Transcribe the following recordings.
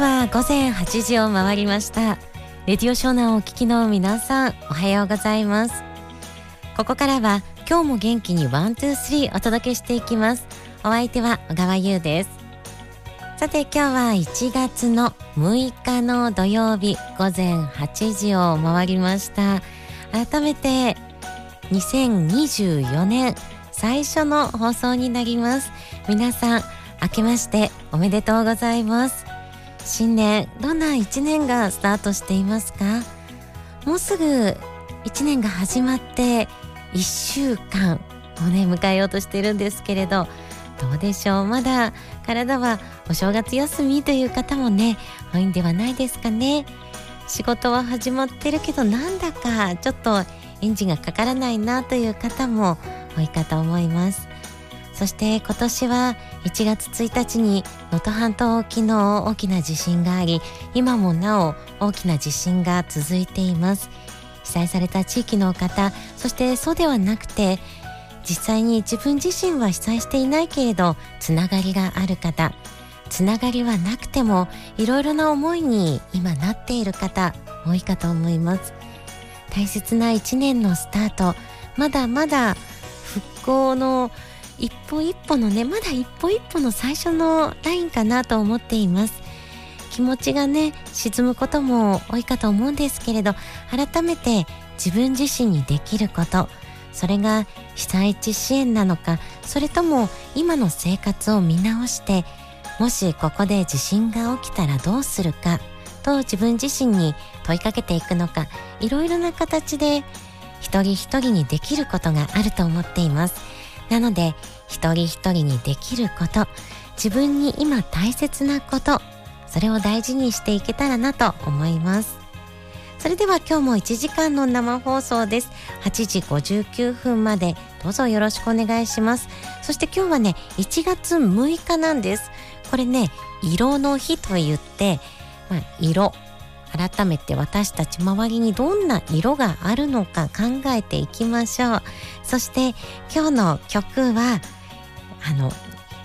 は午前8時を回りました。レディオショーナをお聞きの皆さんおはようございます。ここからは今日も元気に one two three お届けしていきます。お相手は小川優です。さて今日は1月の6日の土曜日午前8時を回りました。改めて2024年最初の放送になります。皆さん明けましておめでとうございます。新年どんな1年がスタートしていますか？もうすぐ1年が始まって1週間をね迎えようとしているんですけれどどうでしょう？まだ体はお正月休みという方もね多いんではないですかね。仕事は始まってるけどなんだかちょっとエンジンがかからないなという方も多いかと思います。そして今年は1月1日に能登半島沖の大きな地震があり今もなお大きな地震が続いています。被災された地域の方そしてそうではなくて実際に自分自身は被災していないけれどつながりがある方。つながりはなくてもいろいろな思いに今なっている方多いかと思います。大切な一年のスタートまだまだ復興の一歩一歩のねまだ一歩一歩の最初のラインかなと思っています。気持ちがね沈むことも多いかと思うんですけれど改めて自分自身にできることそれが被災地支援なのかそれとも今の生活を見直してもしここで地震が起きたらどうするかと自分自身に問いかけていくのかいろいろな形で一人一人にできることがあると思っています。なので一人一人にできること自分に今大切なことそれを大事にしていけたらなと思います。それでは今日も1時間の生放送です。8時59分までどうぞよろしくお願いします。そして今日はね1月6日なんです。これね色の日と言って、まあ、色。改めて私たち周りにどんな色があるのか考えていきましょう。そして今日の曲はあの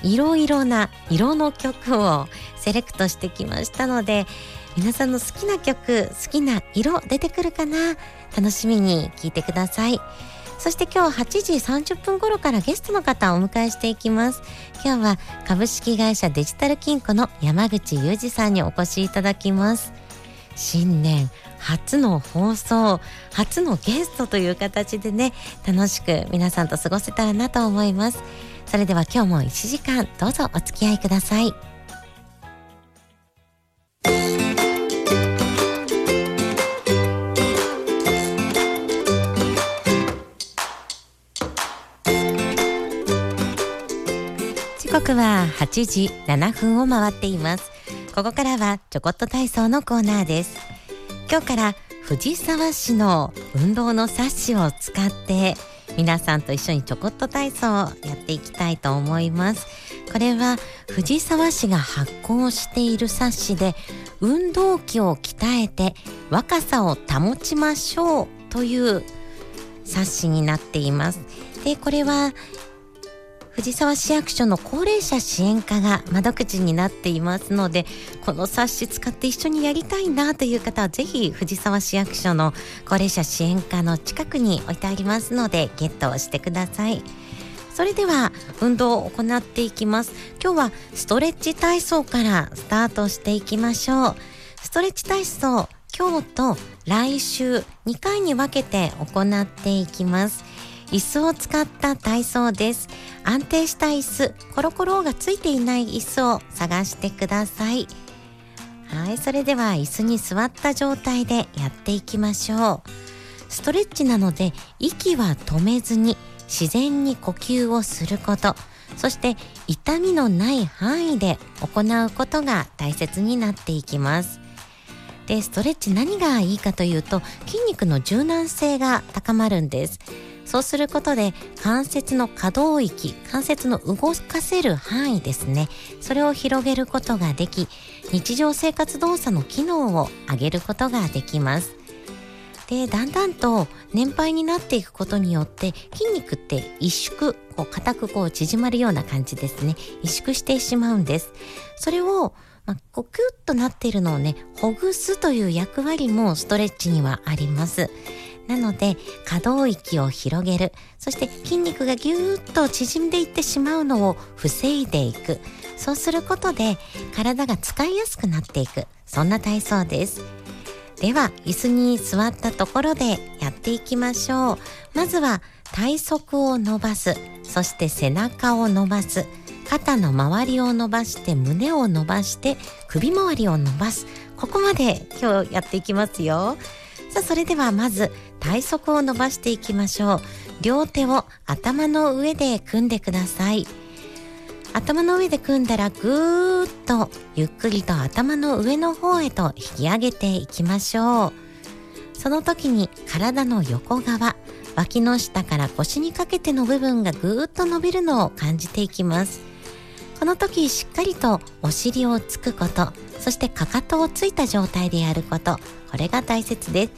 いろいろな色の曲をセレクトしてきましたので皆さんの好きな曲好きな色出てくるかな？楽しみに聴いてください。そして今日8時30分頃からゲストの方をお迎えしていきます。今日は株式会社デジタル金庫の山口裕二さんにお越しいただきます。新年初の放送初のゲストという形でね楽しく皆さんと過ごせたらなと思います。それでは今日も1時間どうぞお付き合いください。時刻は8時7分を回っています。ここからはちょこっと体操のコーナーです。今日から藤沢市の運動の冊子を使って皆さんと一緒にちょこっと体操をやっていきたいと思います。これは藤沢市が発行している冊子で運動器を鍛えて若さを保ちましょうという冊子になっています。でこれは藤沢市役所の高齢者支援課が窓口になっていますのでこの冊子使って一緒にやりたいなという方はぜひ藤沢市役所の高齢者支援課の近くに置いてありますのでゲットしてください。それでは運動を行っていきます。今日はストレッチ体操からスタートしていきましょう。ストレッチ体操今日と来週2回に分けて行っていきます。椅子を使った体操です。安定した椅子コロコロがついていない椅子を探してください。はいそれでは椅子に座った状態でやっていきましょう。ストレッチなので息は止めずに自然に呼吸をすること。そして痛みのない範囲で行うことが大切になっていきます。でストレッチ何がいいかというと筋肉の柔軟性が高まるんです。そうすることで関節の可動域関節の動かせる範囲ですね。それを広げることができ日常生活動作の機能を上げることができます。でだんだんと年配になっていくことによって筋肉って萎縮こう硬くこう縮まるような感じですね。萎縮してしまうんです。それをまあ、こうキュッとなっているのをねほぐすという役割もストレッチにはあります。なので可動域を広げる。そして筋肉がぎゅーっと縮んでいってしまうのを防いでいく。そうすることで体が使いやすくなっていく。そんな体操です。では椅子に座ったところでやっていきましょう。まずは体側を伸ばす。そして背中を伸ばす。肩の周りを伸ばして胸を伸ばして首周りを伸ばす。ここまで今日やっていきますよ。さあそれではまず体側を伸ばしていきましょう。両手を頭の上で組んでください。頭の上で組んだらぐーっとゆっくりと頭の上の方へと引き上げていきましょう。その時に体の横側脇の下から腰にかけての部分がぐーっと伸びるのを感じていきます。この時しっかりとお尻をつくこと。そしてかかとをついた状態でやることこれが大切です。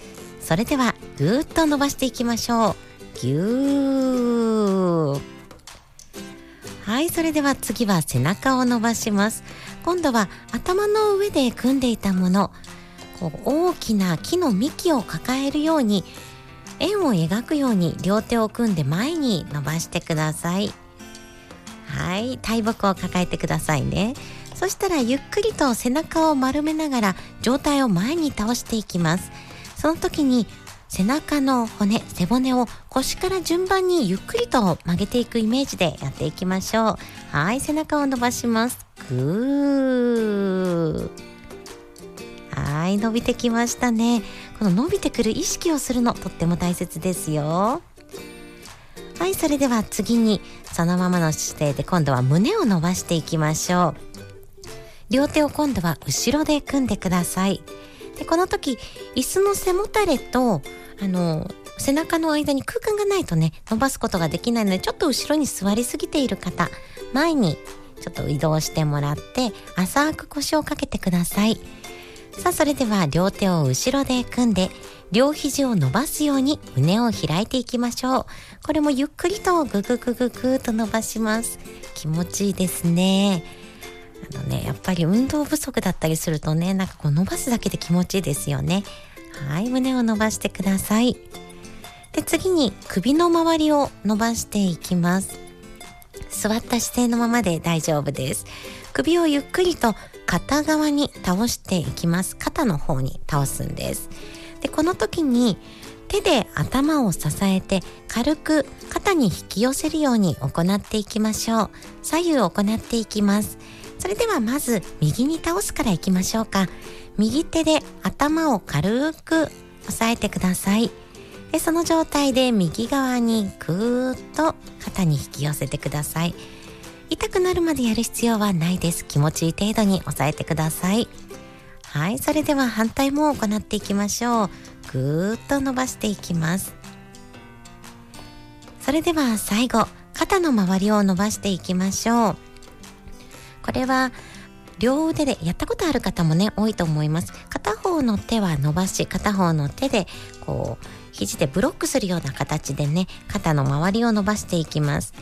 それではぐーっと伸ばしていきましょう。ぎゅーはいそれでは次は背中を伸ばします。今度は頭の上で組んでいたものこう大きな木の幹を抱えるように円を描くように両手を組んで前に伸ばしてください。はい。大木を抱えてくださいね。そしたらゆっくりと背中を丸めながら上体を前に倒していきます。その時に背中の骨背骨を腰から順番にゆっくりと曲げていくイメージでやっていきましょう。はい背中を伸ばします。ぐー。はい伸びてきましたね。この伸びてくる意識をするのとっても大切ですよ。はいそれでは次にそのままの姿勢で今度は胸を伸ばしていきましょう。両手を今度は後ろで組んでください。でこの時椅子の背もたれとあの背中の間に空間がないとね伸ばすことができないのでちょっと後ろに座りすぎている方前にちょっと移動してもらって浅く腰をかけてください。さあそれでは両手を後ろで組んで両肘を伸ばすように胸を開いていきましょう。これもゆっくりとグググググと伸ばします。気持ちいいですね。あのねやっぱり運動不足だったりするとねなんかこう伸ばすだけで気持ちいいですよね。はい胸を伸ばしてください。で次に首の周りを伸ばしていきます。座った姿勢のままで大丈夫です。首をゆっくりと片側に倒していきます。肩の方に倒すんです。でこの時に手で頭を支えて軽く肩に引き寄せるように行っていきましょう。左右行っていきます。それではまず右に倒すからいきましょうか。右手で頭を軽く押さえてください。でその状態で右側にぐーっと肩に引き寄せてください。痛くなるまでやる必要はないです。気持ちいい程度に押さえてください。はいそれでは反対も行っていきましょう。ぐーっと伸ばしていきます。それでは最後肩の周りを伸ばしていきましょう。これは両腕でやったことある方もね多いと思います。片方の手は伸ばし片方の手でこう肘でブロックするような形でね肩の周りを伸ばしていきます。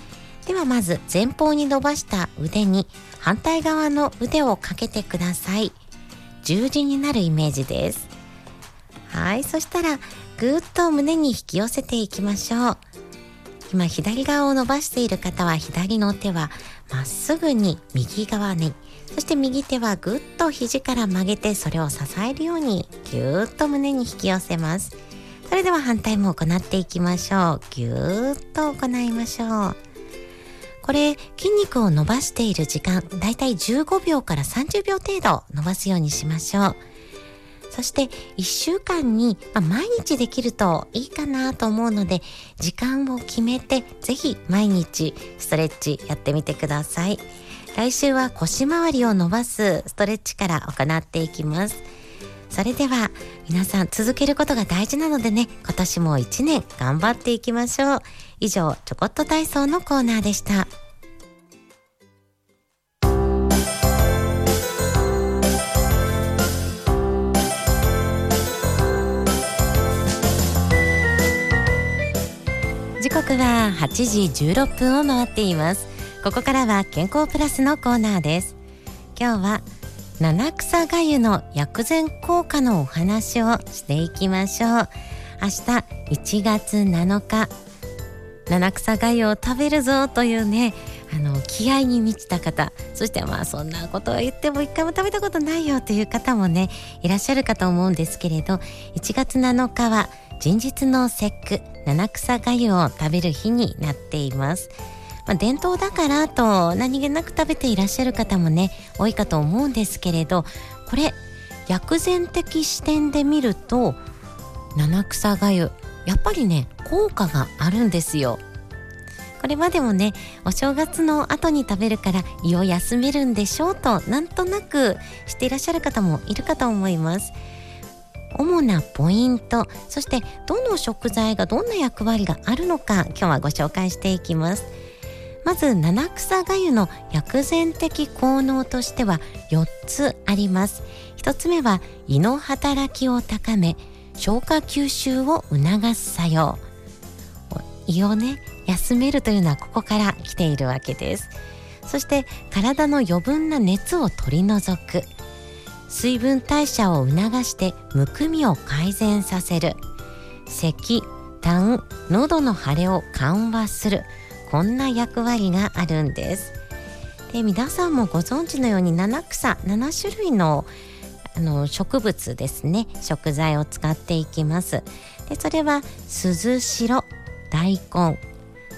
ではまず前方に伸ばした腕に反対側の腕をかけてください。十字になるイメージです。はいそしたらぐーっと胸に引き寄せていきましょう。今左側を伸ばしている方は左の手はまっすぐに右側にそして右手はぐっと肘から曲げてそれを支えるようにぎゅーっと胸に引き寄せます。それでは反対も行っていきましょう。ぎゅーっと行いましょう。これ筋肉を伸ばしている時間だいたい15秒から30秒程度伸ばすようにしましょう。そして1週間に、まあ、毎日できるといいかなと思うので時間を決めてぜひ毎日ストレッチやってみてください。来週は腰回りを伸ばすストレッチから行っていきます。それでは皆さん続けることが大事なのでね今年も1年頑張っていきましょう。以上ちょこっと体操のコーナーでした。刻は8時16分を回っています。ここからは健康プラスのコーナーです。今日は七草がゆの薬膳効果のお話をしていきましょう。明日1月7日。七草がゆを食べるぞというねあの気合に満ちた方。そしてまあそんなことを言っても一回も食べたことないよという方もねいらっしゃるかと思うんですけれど1月7日は人日の節句七草がゆを食べる日になっています。まあ、伝統だからと何気なく食べていらっしゃる方もね多いかと思うんですけれどこれ薬膳的視点で見ると七草がゆやっぱりね効果があるんですよ。これまでもねお正月の後に食べるから胃を休めるんでしょうとなんとなくしていらっしゃる方もいるかと思います。主なポイント。そしてどの食材がどんな役割があるのか今日はご紹介していきます。まず七草がゆの薬膳的効能としては4つあります。1つ目は胃の働きを高め消化吸収を促す作用。胃をね休めるというのはここから来ているわけです。そして体の余分な熱を取り除く。水分代謝を促してむくみを改善させる。咳痰喉の腫れを緩和する。こんな役割があるんです。で皆さんもご存知のように七草7種類のあの植物ですね。食材を使っていきます。でそれは鈴代大根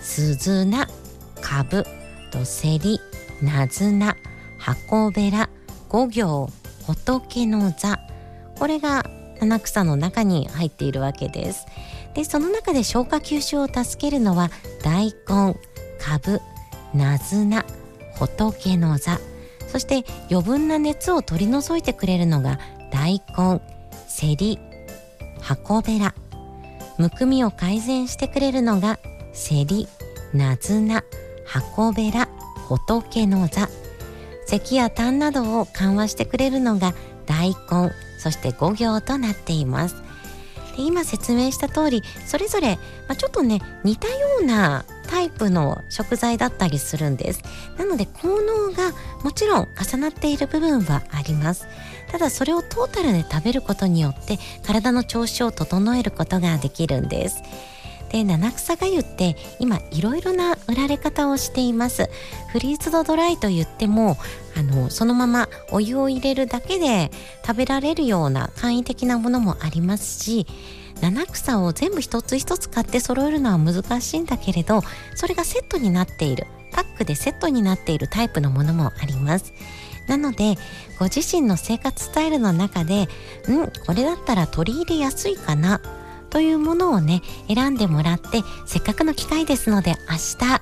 鈴菜かぶとせりなずな箱べら五行。仏の座。これが七草の中に入っているわけです。でその中で消化吸収を助けるのは大根かぶなずな仏の座。そして余分な熱を取り除いてくれるのが大根せり箱べら。むくみを改善してくれるのがせりなずな箱べら仏の座。咳や痰などを緩和してくれるのが大根そして五行となっています。で今説明した通りそれぞれ、まあ、ちょっとね似たようなタイプの食材だったりするんです。なので効能がもちろん重なっている部分はあります。ただそれをトータルで食べることによって体の調子を整えることができるんです。で七草がゆって今いろいろな売られ方をしています。フリーズドドライと言ってもあのそのままお湯を入れるだけで食べられるような簡易的なものもありますし七草を全部一つ一つ買って揃えるのは難しいんだけれどそれがセットになっているパックでセットになっているタイプのものもあります。なのでご自身の生活スタイルの中でんこれだったら取り入れやすいかなというものをね選んでもらってせっかくの機会ですので明日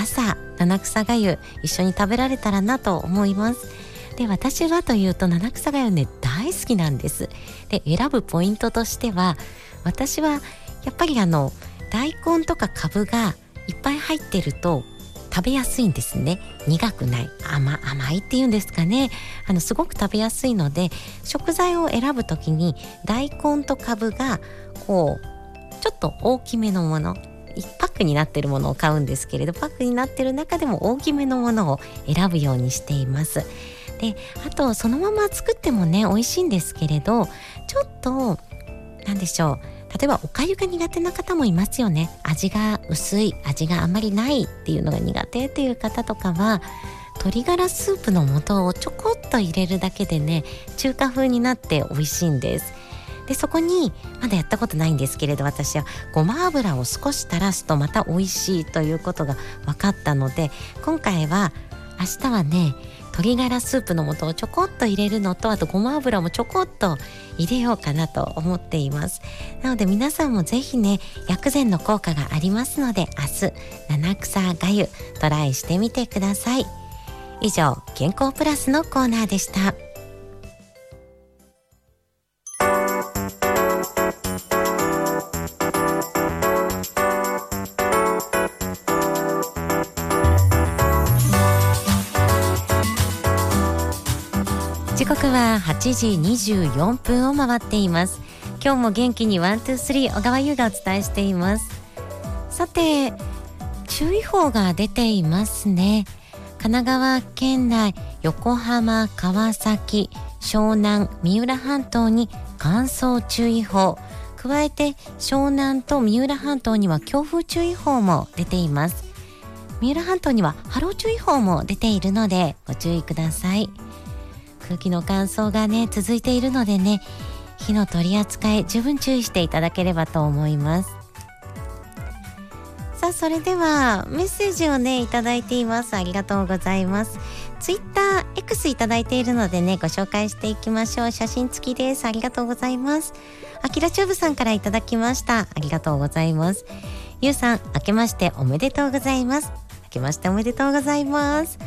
朝七草がゆ一緒に食べられたらなと思います。で私はというと七草がゆね大好きなんです。で選ぶポイントとしては私はやっぱりあの大根とかかぶがいっぱい入ってると食べやすいんですね。苦くない甘いっていうんですかね。あのすごく食べやすいので食材を選ぶ時に大根とかぶがこうちょっと大きめのもの1パックになってるものを買うんですけれどパックになってる中でも大きめのものを選ぶようにしています。であとそのまま作ってもね美味しいんですけれどちょっと何でしょう。例えばおかゆが苦手な方もいますよね。味が薄い味があんまりないっていうのが苦手っていう方とかは鶏ガラスープの素をちょこっと入れるだけでね中華風になって美味しいんです。でそこにまだやったことないんですけれど私はごま油を少し垂らすとまた美味しいということが分かったので今回は明日はね鶏ガラスープの素をちょこっと入れるのとあとごま油もちょこっと入れようかなと思っています。なので皆さんもぜひね薬膳の効果がありますので明日七草がゆトライしてみてください。以上健康プラスのコーナーでした。時刻は8時24分を回っています。今日も元気に one two three 小川優がお伝えしています。さて注意報が出ていますね。神奈川県内横浜、川崎、湘南、三浦半島に乾燥注意報。加えて湘南と三浦半島には強風注意報も出ています。三浦半島には波浪注意報も出ているのでご注意ください。空気の乾燥がね続いているのでね火の取り扱い十分注意していただければと思います。さあそれではメッセージをねいただいています。ありがとうございます。ツイッター X いただいているのでねご紹介していきましょう。写真付きです。ありがとうございます。あきらチューブさんからいただきました。ありがとうございます。ゆうさん明けましておめでとうございます。明けましておめでとうございます。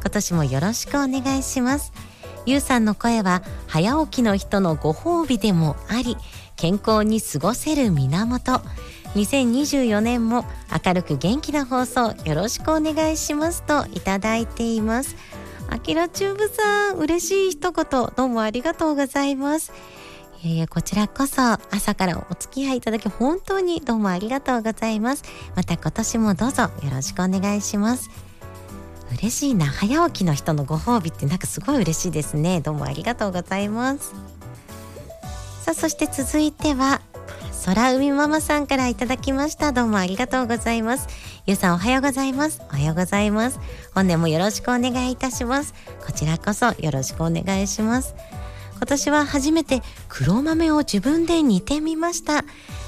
今年もよろしくお願いします。ゆうさんの声は早起きの人のご褒美でもあり健康に過ごせる源。2024年も明るく元気な放送よろしくお願いしますといただいています。あきらチューブさん嬉しい一言どうもありがとうございます。いやこちらこそ朝からお付き合いいただき本当にどうもありがとうございます。また今年もどうぞよろしくお願いします。嬉しいな早起きの人のご褒美ってなんかすごい嬉しいですね。どうもありがとうございます。さあそして続いては空海ママさんからいただきました。どうもありがとうございます。ゆうさんおはようございます。おはようございます。本年もよろしくお願いいたします。こちらこそよろしくお願いします。今年は初めて黒豆を自分で煮てみました。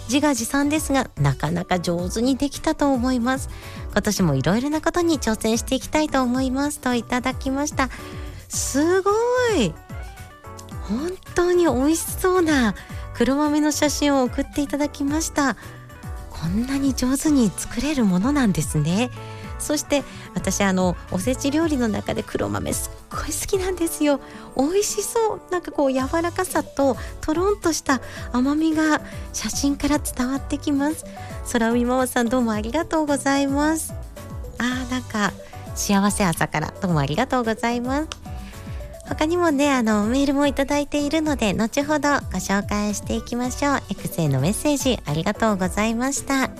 自画自賛ですがなかなか上手にできたと思います。今年もいろいろなことに挑戦していきたいと思いますといただきました。すごい。本当に美味しそうな黒豆の写真を送っていただきました。こんなに上手に作れるものなんですね。そして私あのおせち料理の中で黒豆すっごい好きなんですよ。美味しそう。なんかこう柔らかさととろんとした甘みが写真から伝わってきます。空海ママさんどうもありがとうございます。あーなんか幸せ朝からどうもありがとうございます。他にもねあのメールもいただいているので後ほどご紹介していきましょう。X へのメッセージありがとうございました。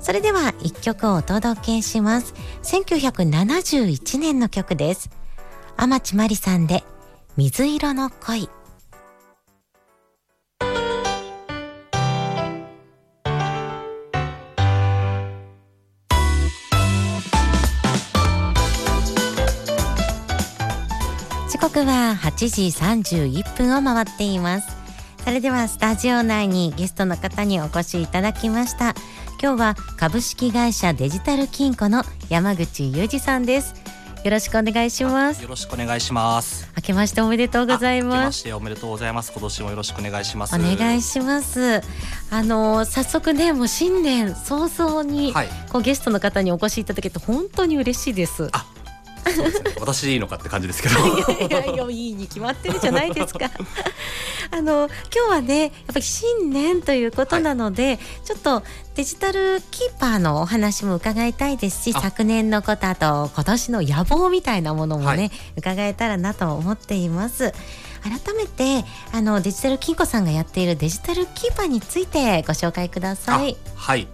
それでは一曲をお届けします。1971年の曲です。天地真理さんで水色の恋。時刻は8時31分を回っています。それではスタジオ内にゲストの方にお越しいただきました。今日は株式会社デジタル金庫の山口裕二さんです。よろしくお願いします。よろしくお願いします。明けましておめでとうございます。明けましておめでとうございます。今年もよろしくお願いします。お願いします。あの早速ねもう新年早々に、はい、こうゲストの方にお越しいただけて本当に嬉しいです。あそうですね、私でいいのかって感じですけど。いやいやいやいいに決まってるじゃないですか。あの今日はねやっぱり新年ということなので、はい、ちょっとデジタルキーパーのお話も伺いたいですし昨年のことあと今年の野望みたいなものもね、はい、伺えたらなと思っています。改めてあのデジタル金庫さんがやっているデジタルキーパーについてご紹介ください。はい。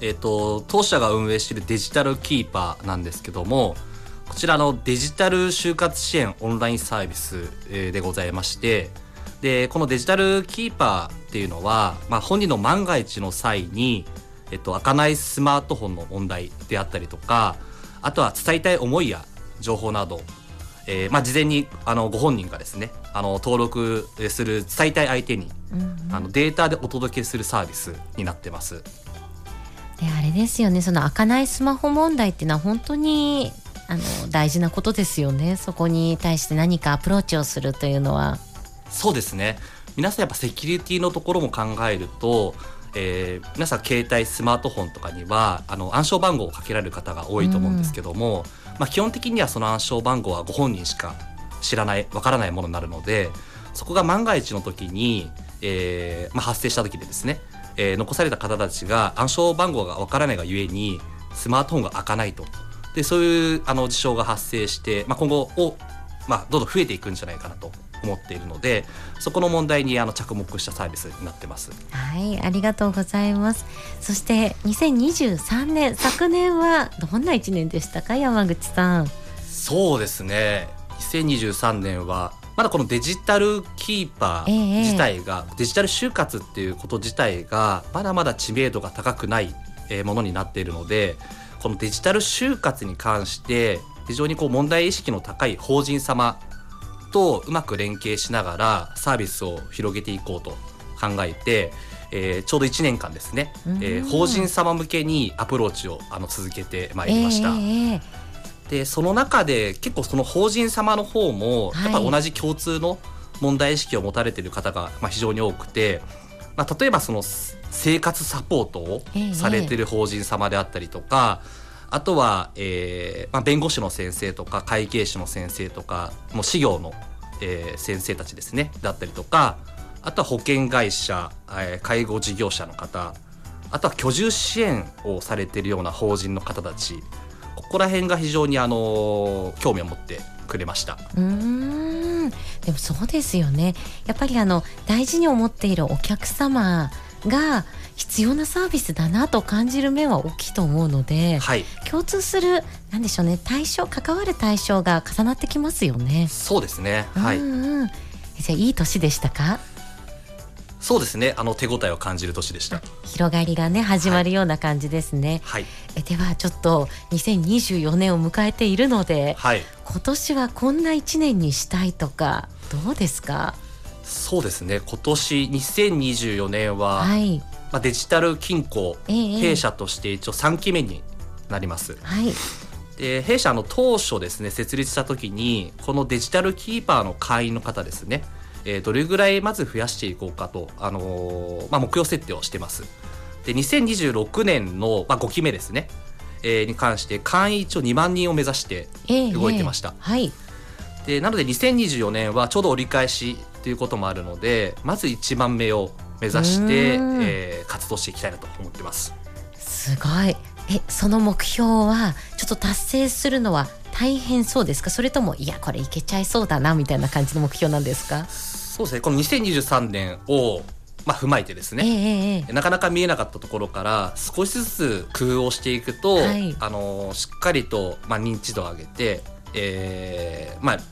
えーと当社が運営しているデジタルキーパーなんですけどもこちらのデジタル就活支援オンラインサービスでございましてでこのデジタルキーパーっていうのは、まあ、本人の万が一の際に、えっと、開かないスマートフォンの問題であったりとかあとは伝えたい思いや情報など、えーまあ、事前にあのご本人がですねあの登録する伝えたい相手に、うんうん、あのデータでお届けするサービスになってます。であれですよねその開かないスマホ問題っていうのは本当にあの大事なことですよね。そこに対して何かアプローチをするというのは。そうですね。皆さんやっぱセキュリティのところも考えると、えー、皆さん携帯スマートフォンとかにはあの暗証番号をかけられる方が多いと思うんですけども、うん、まあ、基本的にはその暗証番号はご本人しか知らないわからないものになるのでそこが万が一の時に、えーまあ、発生した時でですね、えー、残された方たちが暗証番号がわからないがゆえにスマートフォンが開かないとでそういうあの事象が発生して、まあ、今後を、まあ、どんどん増えていくんじゃないかなと思っているのでそこの問題にあの着目したサービスになってます。はいありがとうございます。そして2023年昨年はどんな1年でしたか？山口さん。そうですね。2023年はまだこのデジタルキーパええ。ー自体が、デジタル就活っていうこと自体がまだまだ知名度が高くないえーものになっているのでこのデジタル就活に関して非常にこう問題意識の高い法人様とうまく連携しながらサービスを広げていこうと考えて、えーちょうど1年間ですね、うん。えー法人様向けにアプローチをあの続けてまいりました。ええええでその中で結構その法人様の方もはいやっぱ同じ共通の問題意識を持たれている方がまあ非常に多くて、まあ、例えばそのす生活サポートをええされている法人様であったりとか、あとは、えーまあ、弁護士の先生とか会計士の先生とかもう事業の、えー先生たちですねだったりとかあとは保険会社、えー介護事業者の方あとは居住支援をされているような法人の方たちここら辺が非常にあの興味を持ってくれました。うーんでもそうですよねやっぱりあの大事に思っているお客様が必要なサービスだなと感じる面は大きいと思うのではい、共通するなんでしょうね対象関わる対象が重なってきますよね。そうですね。はい、うんうんじゃあいい年でしたか？そうですね。あの手応えを感じる年でした。広がりがね始まるような感じですね、はい、えではちょっと2024年を迎えているのではい、今年はこんな1年にしたいとかどうですか？そうですね。今年2024年は、はい、まあデジタル金庫ええ弊社として一応3期目になります。はいで弊社の当初ですね設立した時にこのデジタルキーパーの会員の方ですね、えーどれぐらいまず増やしていこうかと、あのーまあ、目標設定をしてます。で2026年の、まあ、5期目ですね、えーに関して会員一応2万人を目指してええ動いてました。はい。でなので2024年はちょうど折り返しということもあるのでまず1万名を目指して、うん。えー活動していきたいなと思ってます。すごい。えその目標はちょっと達成するのは大変そうですか？それともいやこれいけちゃいそうだなみたいな感じの目標なんですか？そうですね。この2023年を、まあ、踏まえてですね、ええええなかなか見えなかったところから少しずつ工夫をしていくと、はい。あのしっかりと、まあ、認知度を上げて、えーまあま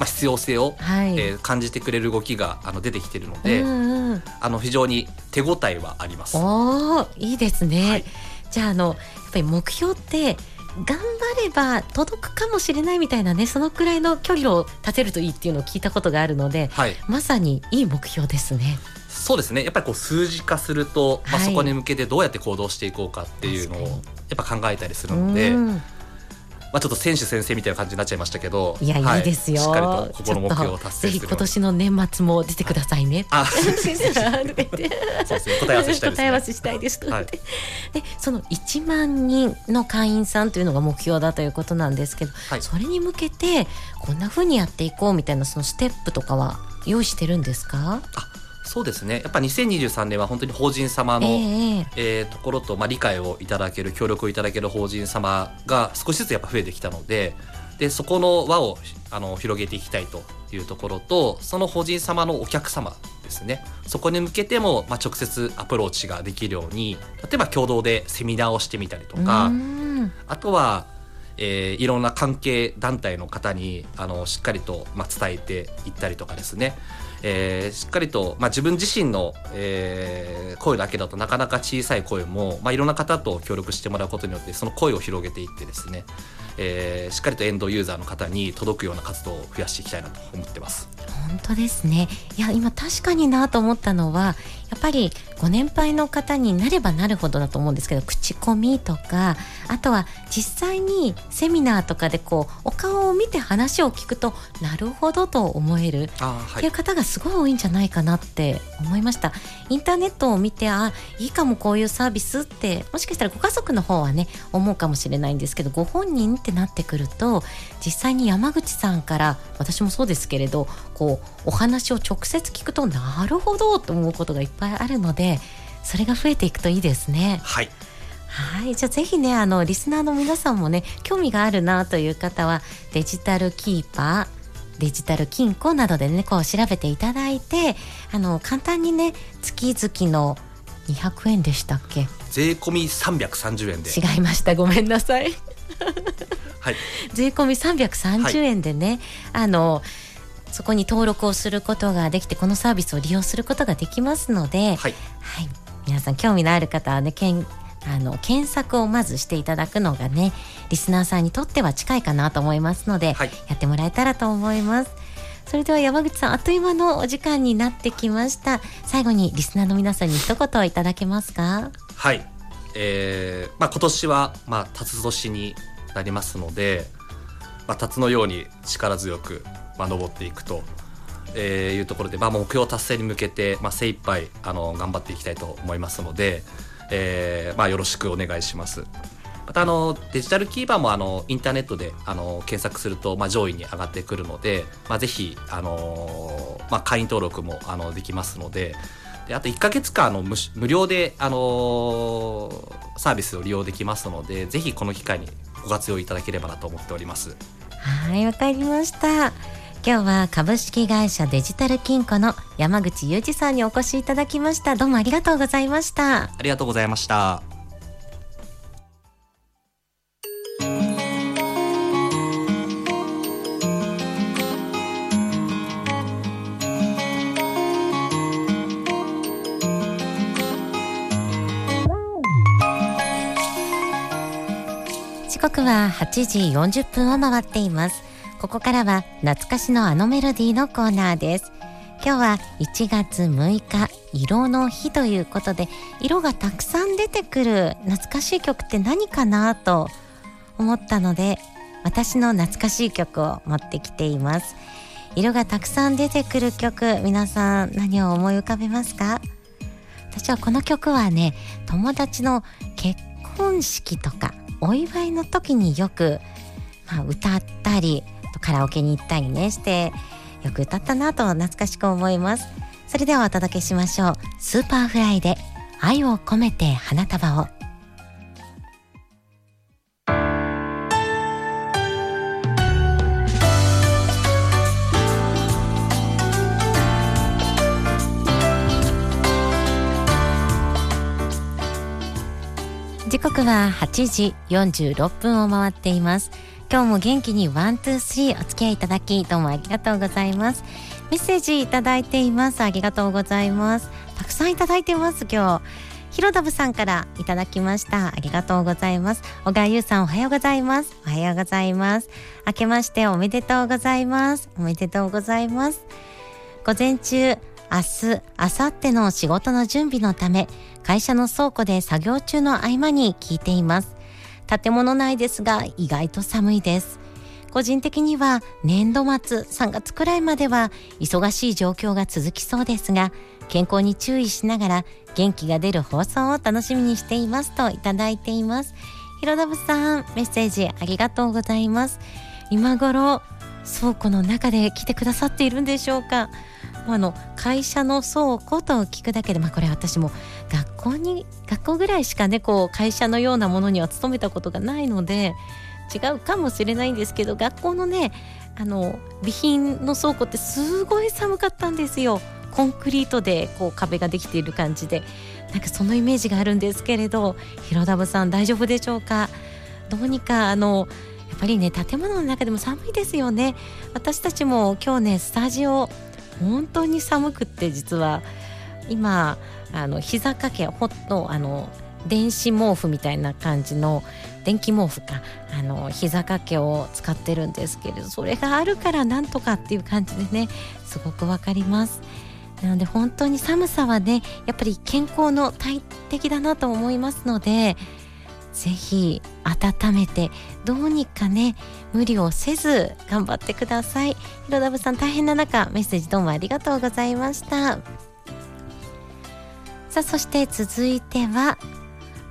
あ、必要性を、はい、えー感じてくれる動きがあの出てきているので、うんうん。あの非常に手応えはあります。おーいいですね、はい。じゃああのやっぱり目標って頑張れば届くかもしれないみたいなねそのくらいの距離を立てるといいっていうのを聞いたことがあるのではい、まさにいい目標ですね。そうですね。やっぱりこう数字化すると、まあ、はい。そこに向けてどうやって行動していこうかっていうのをやに。っぱ考えたりするので、うんまあ、ちょっと選手先生みたいな感じになっちゃいましたけどいや、、はいい。ですよ。しっかりとここの目標を達ちょっとぜひ今年の年末も出てくださいね。あ答え合わせしたいですね。答え合わせしたいです。とはでその1万人の会員さんというのが目標だということなんですけど、はい。それに向けてこんな風にやっていこうみたいなそのステップとかは用意してるんですか？そうですね。やっぱ2023年は本当に法人様の、ええ。えーところと、まあ、理解をいただける協力をいただける法人様が少しずつやっぱ増えてきたのででそこの輪をあの広げていきたいというところとその法人様のお客様ですね。そこに向けても、まあ、直接アプローチができるように例えば共同でセミナーをしてみたりとか、うん。あとは、えーいろんな関係団体の方にあのしっかりと、まあ、伝えていったりとかですね、えーしっかりと、まあ、自分自身の、えー声だけだとなかなか小さい声も、まあ、いろんな方と協力してもらうことによってその声を広げていってですね、えーしっかりとエンドユーザーの方に届くような活動を増やしていきたいなと思ってます。本当ですね。いや今確かになと思ったのはやっぱりご年配の方になればなるほどだと思うんですけど口コミとかあとは実際にセミナーとかでこうお顔を見て話を聞くとなるほどと思えるっていう方がすごい多いんじゃないかなって思いました。インターネットを見てあいいかもこういうサービスってもしかしたらご家族の方はね思うかもしれないんですけどご本人ってなってくると実際に山口さんから私もそうですけれどこうお話を直接聞くとなるほどと思うことがいっぱいあるのでそれが増えていくといいですね。はい。はい、じゃあぜひねあのリスナーの皆さんもね興味があるなという方はデジタルキーパーデジタル金庫などでねこう調べていただいてあの簡単にね月々の200円でしたっけ？税込み330円で。違いました。ごめんなさい。はい、税込み330円でね、はい、あのそこに登録をすることができてこのサービスを利用することができますので、はい、はい、皆さん興味のある方はねけんあの検索をまずしていただくのがねリスナーさんにとっては近いかなと思いますので、はい、やってもらえたらと思います。それでは山口さんあっという間のお時間になってきました。最後にリスナーの皆さんに一言いただけますか？はい。えーまあ、今年は、まあ、辰年になりますので、まあ、辰のように力強く、まあ、登っていくと、えー、いうところで、まあ、目標達成に向けて、まあ、精一杯あの頑張っていきたいと思いますので、えーまあ、よろしくお願いします。またあのデジタルキーパーもあのインターネットであの検索すると、まあ、上位に上がってくるので、まあ、ぜひあの、まあ、会員登録もあのできますのでであと1か月間あの無無料で、あのサービスを利用できますのでぜひこの機会にご活用いただければなと思っております。はいわかりました今日は株式会社デジタル金庫の山口裕二さんにお越しいただきました。どうもありがとうございました。ありがとうございました。刻は8時40分を回っていますここからは懐かしのあのメロディーのコーナーです。今日は1月6日色の日ということで色がたくさん出てくる懐かしい曲って何かなと思ったので私の懐かしい曲を持ってきています。色がたくさん出てくる曲皆さん何を思い浮かべますか？私はこの曲はね友達の結婚式とかお祝いの時によく、まあ、歌ったりカラオケに行ったりねしてよく歌ったなと懐かしく思います。それではお届けしましょう。 Superfly で愛を込めて花束を。時刻は8時46分を回っています。今日も元気に one, two, three お付き合いいただきどうもありがとうございます。メッセージいただいています。ありがとうございます。たくさんいただいてます。今日広田部さんからいただきました。ありがとうございます。小川優さんおはようございます。おはようございます。明けましておめでとうございます。おめでとうございます。午前中明日、明後日の仕事の準備のため、会社の倉庫で作業中の合間に聞いています。建物内ですが意外と寒いです。個人的には年度末3月くらいまでは忙しい状況が続きそうですが、健康に注意しながら元気が出る放送を楽しみにしていますといただいています。広田部さん、メッセージありがとうございます。今頃倉庫の中で来てくださっているんでしょうか？あの会社の倉庫と聞くだけで、まあ、これ私も学校に学校ぐらいしかねこう会社のようなものには勤めたことがないので違うかもしれないんですけど学校のねあの備品の倉庫ってすごい寒かったんですよ。コンクリートでこう壁ができている感じで。なんかそのイメージがあるんですけれど広田部さん大丈夫でしょうか？どうにかあのやっぱりね建物の中でも寒いですよね。私たちも今日ねスタジオ本当に寒くって実は今あの膝掛けほっとあの電子毛布みたいな感じの電気毛布かあの膝掛けを使ってるんですけれどそれがあるからなんとかっていう感じでねすごくわかります。なので本当に寒さはねやっぱり健康の大敵だなと思いますのでぜひ温めてどうにかね無理をせず頑張ってください。広田部さん大変な中メッセージどうもありがとうございました。さあそして続いては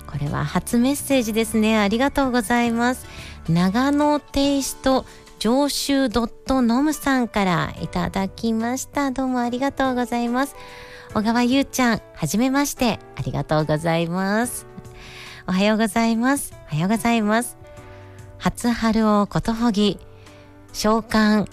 これは初メッセージですね。ありがとうございます。長野テイスト上州ドットノムさんからいただきました。どうもありがとうございます。小川優ちゃんはじめまして。ありがとうございます。おはようございます。おはようございます。初春をことほぎ召喚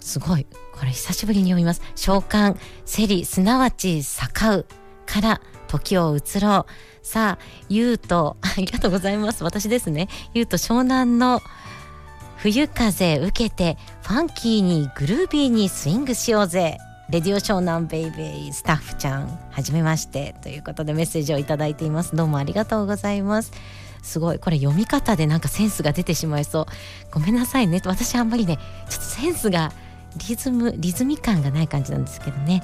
すごいこれ久しぶりに読みます。召喚セリすなわち盛うから時を移ろう。さあゆうとありがとうございます。私ですね。ゆうと湘南の冬風受けてファンキーにグルービーにスイングしようぜ。レディオ湘南ベイベースタッフちゃんはじめましてということでメッセージをいただいています。どうもありがとうございます。すごいこれ読み方でなんかセンスが出てしまいそう。ごめんなさいね。私あんまりねちょっとセンスがリズムリズミ感がない感じなんですけどね。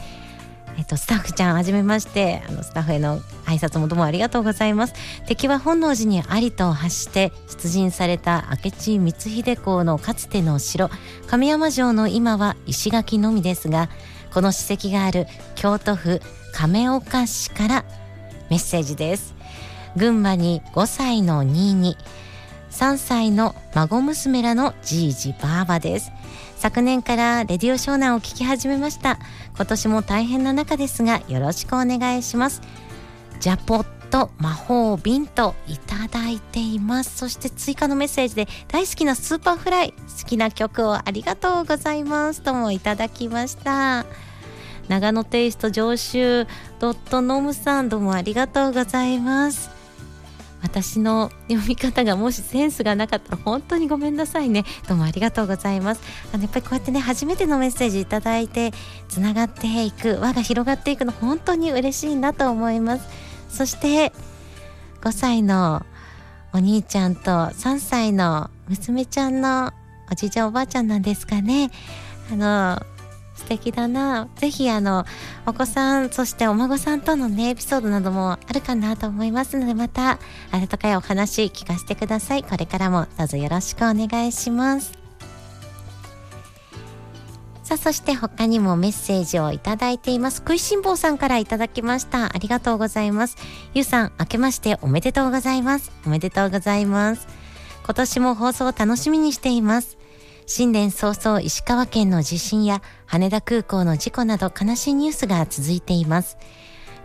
えっと、スタッフちゃんはじめまして。あのスタッフへの挨拶もどうもありがとうございます。敵は本能寺にありと発して出陣された明智光秀公のかつての城。亀山城の今は石垣のみですがこの史跡がある京都府亀岡市からメッセージです。群馬に5歳のニーニ。3歳の孫娘らのじいじばあばです。昨年からレディオ湘南を聞き始めました。今年も大変な中ですがよろしくお願いします。ジャポット魔法瓶といただいています。そして追加のメッセージで大好きな Superfly 好きな曲をありがとうございますともいただきました。長野テイスト上州ドットノムさんどうもありがとうございます。私の読み方がもしセンスがなかったら本当にごめんなさいね。どうもありがとうございます。あのやっぱりこうやってね初めてのメッセージいただいてつながっていく輪が広がっていくの本当に嬉しいなと思います。そして5歳のお兄ちゃんと3歳の娘ちゃんのおじいちゃんおばあちゃんなんですかね。あの素敵だな。ぜひあのお子さんそしてお孫さんとのねエピソードなどもあるかなと思いますのでまた温かいお話聞かせてください。これからもどうぞよろしくお願いします。さあそして他にもメッセージをいただいています。食いしん坊さんからいただきました。ありがとうございます。ゆうさん明けましておめでとうございます。おめでとうございます。今年も放送を楽しみにしています。新年早々石川県の地震や羽田空港の事故など悲しいニュースが続いています。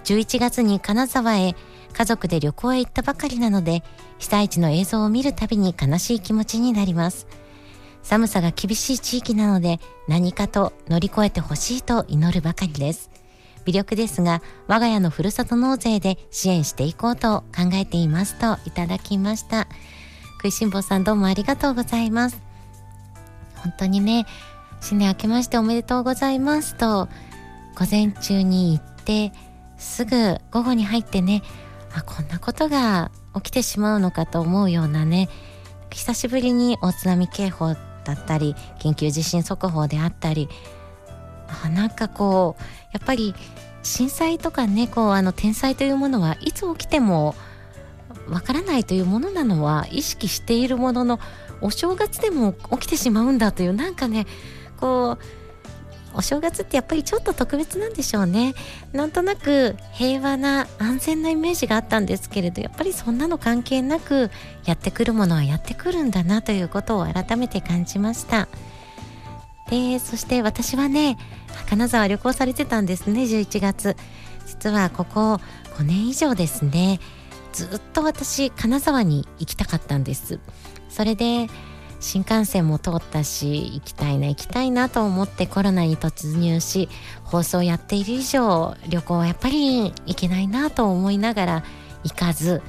11月に金沢へ家族で旅行へ行ったばかりなので被災地の映像を見るたびに悲しい気持ちになります。寒さが厳しい地域なので何かと乗り越えてほしいと祈るばかりです。微力ですが我が家のふるさと納税で支援していこうと考えていますといただきました。食いしん坊さんどうもありがとうございます。本当にね新年明けましておめでとうございますと午前中に行ってすぐ午後に入ってねあこんなことが起きてしまうのかと思うようなね久しぶりに大津波警報だったり緊急地震速報であったりあなんかこうやっぱり震災とかねこうあの天災というものはいつ起きてもわからないというものなのは意識しているもののお正月でも起きてしまうんだというなんかねこうお正月ってやっぱりちょっと特別なんでしょうね。なんとなく平和な安全なイメージがあったんですけれどやっぱりそんなの関係なくやってくるものはやってくるんだなということを改めて感じました。でそして私はね金沢旅行されてたんですね11月。実はここ5年以上ですね。ずっと私金沢に行きたかったんです。それで新幹線も通ったし行きたいな行きたいなと思ってコロナに突入し放送やっている以上旅行はやっぱり行けないなと思いながら行かず。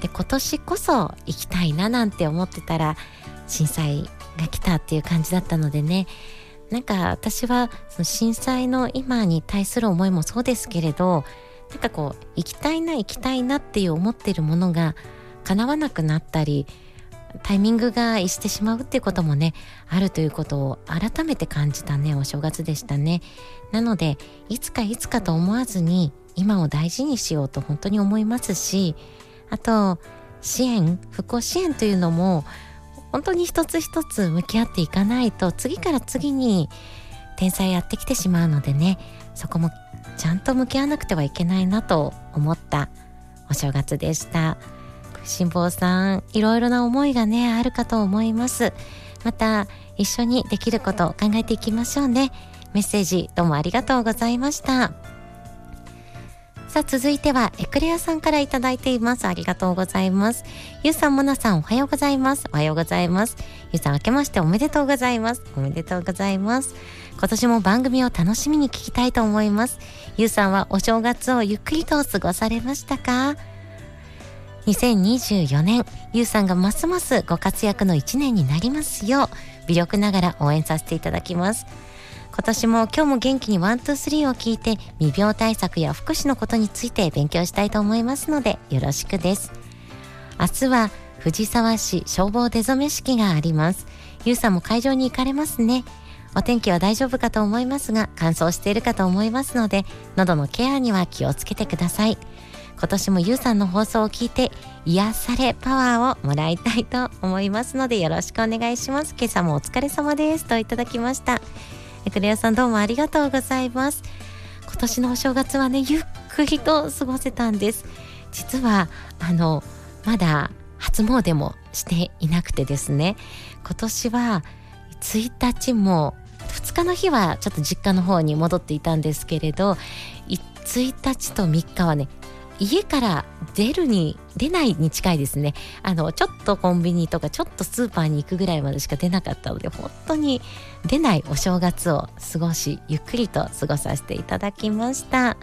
で今年こそ行きたいななんて思ってたら震災が来たっていう感じだったのでねなんか私はその震災の今に対する思いもそうですけれどなんかこう行きたいな行きたいなっていう思ってるものが叶わなくなったりタイミングが逸してしまうっていうこともねあるということを改めて感じたねお正月でしたねなのでいつかいつかと思わずに今を大事にしようと本当に思いますしあと支援復興支援というのも本当に一つ一つ向き合っていかないと次から次に天才やってきてしまうのでねそこもちゃんと向き合わなくてはいけないなと思ったお正月でした。辛坊さんいろいろな思いがねあるかと思います。また一緒にできることを考えていきましょうね。メッセージどうもありがとうございました。さあ続いてはエクレアさんからいただいています。ありがとうございます。ゆうさんもなさんおはようございます。おはようございます。ゆうさん明けましておめでとうございます。おめでとうございます。今年も番組を楽しみに聞きたいと思います。ゆうさんはお正月をゆっくりと過ごされましたか？2024年ゆうさんがますますご活躍の1年になりますよう微力ながら応援させていただきます。今年も今日も元気に one two three を聞いて未病対策や福祉のことについて勉強したいと思いますのでよろしくです。明日は藤沢市消防出初め式があります。ゆうさんも会場に行かれますね。お天気は大丈夫かと思いますが乾燥しているかと思いますので喉のケアには気をつけてください。今年もゆうさんの放送を聞いて癒されパワーをもらいたいと思いますのでよろしくお願いします。今朝もお疲れ様です。といただきました。えクレアさんどうもありがとうございます。今年のお正月はねゆっくりと過ごせたんです。実はあのまだ初詣もしていなくてですね。今年は1日も2日の日はちょっと実家の方に戻っていたんですけれど1日と3日はね家から出るに出ないに近いですねあのちょっとコンビニとかちょっとスーパーに行くぐらいまでしか出なかったので本当に出ないお正月を過ごしゆっくりと過ごさせていただきました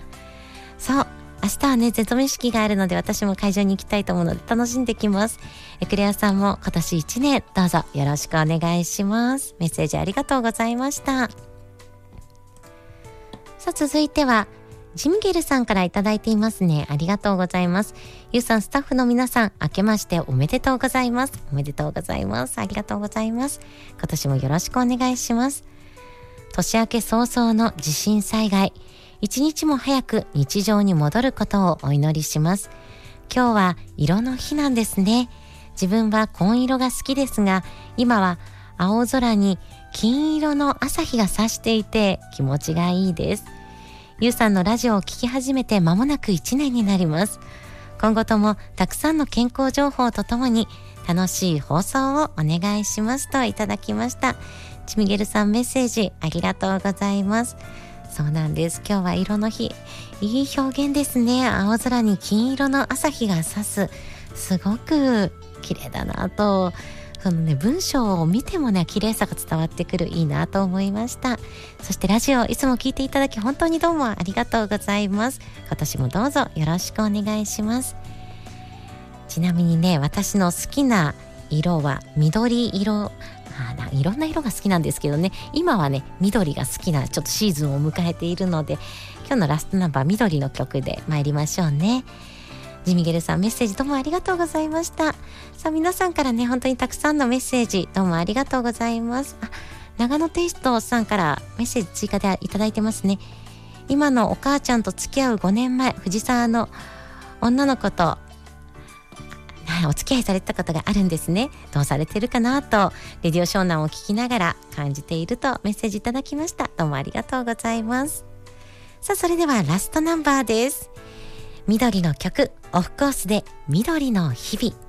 そう明日はね、ゼトメ式があるので私も会場に行きたいと思うので楽しんできます。エクレアさんも今年1年どうぞよろしくお願いします。メッセージありがとうございました。さあ続いては、ジミゲルさんからいただいていますね。ありがとうございます。ゆうさん、スタッフの皆さん、明けましておめでとうございます。おめでとうございます。ありがとうございます。今年もよろしくお願いします。年明け早々の地震災害。一日も早く日常に戻ることをお祈りします。今日は色の日なんですね。自分は紺色が好きですが、今は青空に金色の朝日が差していて気持ちがいいです。ゆうさんのラジオを聴き始めて間もなく1年になります。今後ともたくさんの健康情報とともに楽しい放送をお願いしますといただきました。ちみげるさんメッセージありがとうございます。そうなんです今日は色の日いい表現ですね青空に金色の朝日が差すすごく綺麗だなとそのね文章を見てもね綺麗さが伝わってくるいいなと思いました。そしてラジオいつも聞いていただき本当にどうもありがとうございます。今年もどうぞよろしくお願いします。ちなみにね私の好きな色は緑色。あいろんな色が好きなんですけどね。今はね緑が好きなちょっとシーズンを迎えているので今日のラストナンバー緑の曲で参りましょうね。ジミゲルさんメッセージどうもありがとうございました。さあ皆さんからね本当にたくさんのメッセージどうもありがとうございます。あ長野テイストさんからメッセージ追加でいただいてますね。今のお母ちゃんと付き合う5年前藤沢の女の子と お付き合いされたことがあるんですね。どうされてるかなとレディオ湘南を聞きながら感じているとメッセージいただきました。どうもありがとうございます。さあそれではラストナンバーです。緑の曲オフコースで緑の日々。